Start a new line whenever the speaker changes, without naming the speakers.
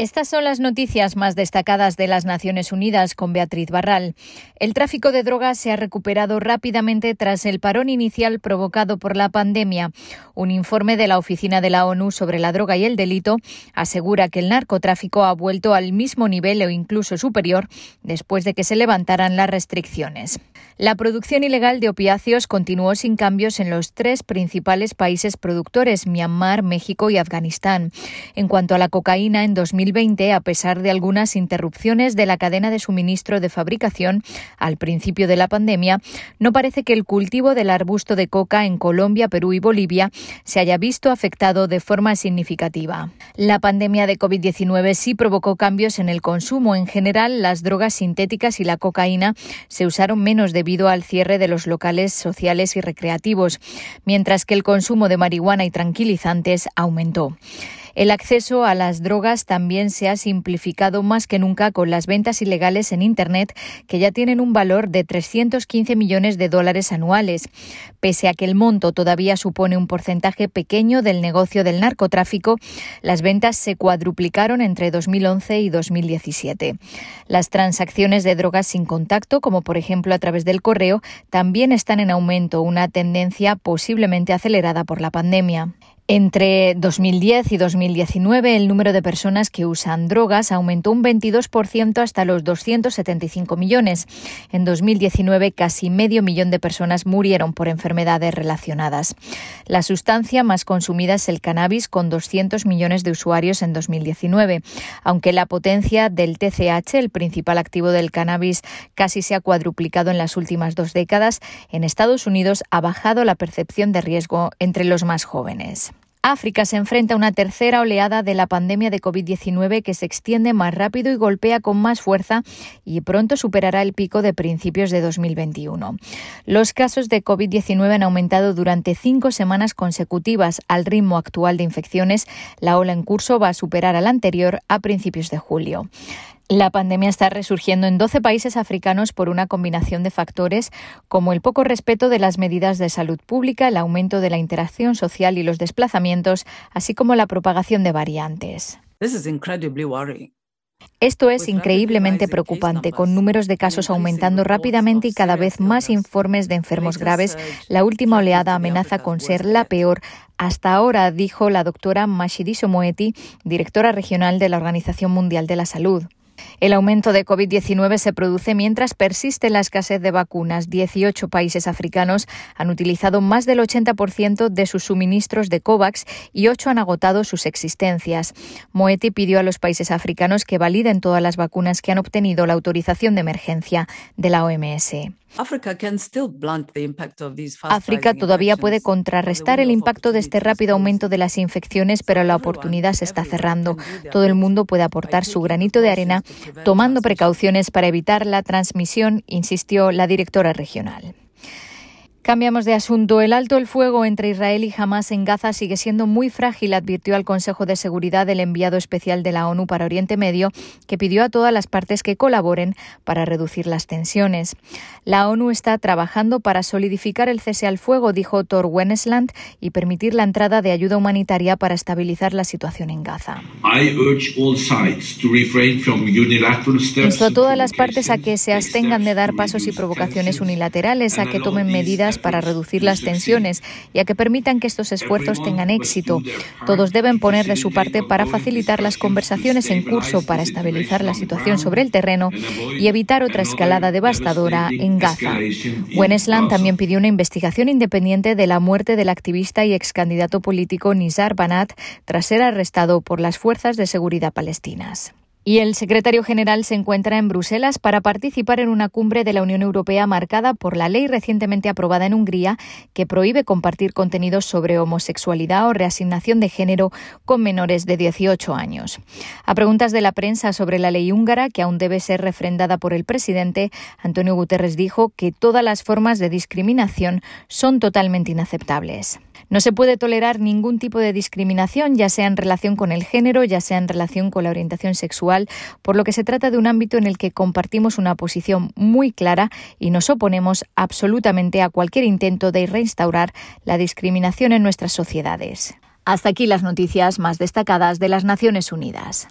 Estas son las noticias más destacadas de las Naciones Unidas con Beatriz Barral. El tráfico de drogas se ha recuperado rápidamente tras el parón inicial provocado por la pandemia. Un informe de la Oficina de la ONU sobre la droga y el delito asegura que el narcotráfico ha vuelto al mismo nivel o incluso superior después de que se levantaran las restricciones. La producción ilegal de opiáceos continuó sin cambios en los tres principales países productores, Myanmar, México y Afganistán. En cuanto a la cocaína, en 2000 a pesar de algunas interrupciones de la cadena de suministro de fabricación al principio de la pandemia, no parece que el cultivo del arbusto de coca en Colombia, Perú y Bolivia se haya visto afectado de forma significativa. La pandemia de COVID-19 sí provocó cambios en el consumo. En general, las drogas sintéticas y la cocaína se usaron menos debido al cierre de los locales sociales y recreativos, mientras que el consumo de marihuana y tranquilizantes aumentó. El acceso a las drogas también se ha simplificado más que nunca con las ventas ilegales en Internet, que ya tienen un valor de 315 millones de dólares anuales. Pese a que el monto todavía supone un porcentaje pequeño del negocio del narcotráfico, las ventas se cuadruplicaron entre 2011 y 2017. Las transacciones de drogas sin contacto, como por ejemplo a través del correo, también están en aumento, una tendencia posiblemente acelerada por la pandemia. Entre 2010 y 2019, el número de personas que usan drogas aumentó un 22% hasta los 275 millones. En 2019, casi medio millón de personas murieron por enfermedades relacionadas. La sustancia más consumida es el cannabis, con 200 millones de usuarios en 2019. Aunque la potencia del TCH, el principal activo del cannabis, casi se ha cuadruplicado en las últimas dos décadas, en Estados Unidos ha bajado la percepción de riesgo entre los más jóvenes. África se enfrenta a una tercera oleada de la pandemia de COVID-19 que se extiende más rápido y golpea con más fuerza y pronto superará el pico de principios de 2021. Los casos de COVID-19 han aumentado durante cinco semanas consecutivas. Al ritmo actual de infecciones, la ola en curso va a superar al anterior a principios de julio. La pandemia está resurgiendo en 12 países africanos por una combinación de factores como el poco respeto de las medidas de salud pública, el aumento de la interacción social y los desplazamientos, así como la propagación de variantes. Esto es increíblemente preocupante, con números de casos aumentando rápidamente y cada vez más informes de enfermos graves. La última oleada amenaza con ser la peor hasta ahora, dijo la doctora Mashidiso Moeti, directora regional de la Organización Mundial de la Salud. El aumento de COVID-19 se produce mientras persiste la escasez de vacunas. 18 países africanos han utilizado más del 80% de sus suministros de COVAX y 8 han agotado sus existencias. Moeti pidió a los países africanos que validen todas las vacunas que han obtenido la autorización de emergencia de la OMS. África todavía puede contrarrestar el impacto de este rápido aumento de las infecciones, pero la oportunidad se está cerrando. Todo el mundo puede aportar su granito de arena tomando precauciones para evitar la transmisión, insistió la directora regional. Cambiamos de asunto. El alto el fuego entre Israel y Hamas en Gaza sigue siendo muy frágil, advirtió al Consejo de Seguridad el enviado especial de la ONU para Oriente Medio, que pidió a todas las partes que colaboren para reducir las tensiones. La ONU está trabajando para solidificar el cese al fuego, dijo Thor Wennesland, y permitir la entrada de ayuda humanitaria para estabilizar la situación en Gaza. Insto a todas las partes a que se abstengan de dar pasos y provocaciones unilaterales, a que tomen medidas para reducir las tensiones y a que permitan que estos esfuerzos tengan éxito. Todos deben poner de su parte para facilitar las conversaciones en curso para estabilizar la situación sobre el terreno y evitar otra escalada devastadora en Gaza. Wenesland también pidió una investigación independiente de la muerte del activista y ex candidato político Nizar Banat tras ser arrestado por las fuerzas de seguridad palestinas. Y el secretario general se encuentra en Bruselas para participar en una cumbre de la Unión Europea marcada por la ley recientemente aprobada en Hungría que prohíbe compartir contenidos sobre homosexualidad o reasignación de género con menores de 18 años. A preguntas de la prensa sobre la ley húngara, que aún debe ser refrendada por el presidente, Antonio Guterres dijo que todas las formas de discriminación son totalmente inaceptables. No se puede tolerar ningún tipo de discriminación, ya sea en relación con el género, ya sea en relación con la orientación sexual, por lo que se trata de un ámbito en el que compartimos una posición muy clara y nos oponemos absolutamente a cualquier intento de reinstaurar la discriminación en nuestras sociedades. Hasta aquí las noticias más destacadas de las Naciones Unidas.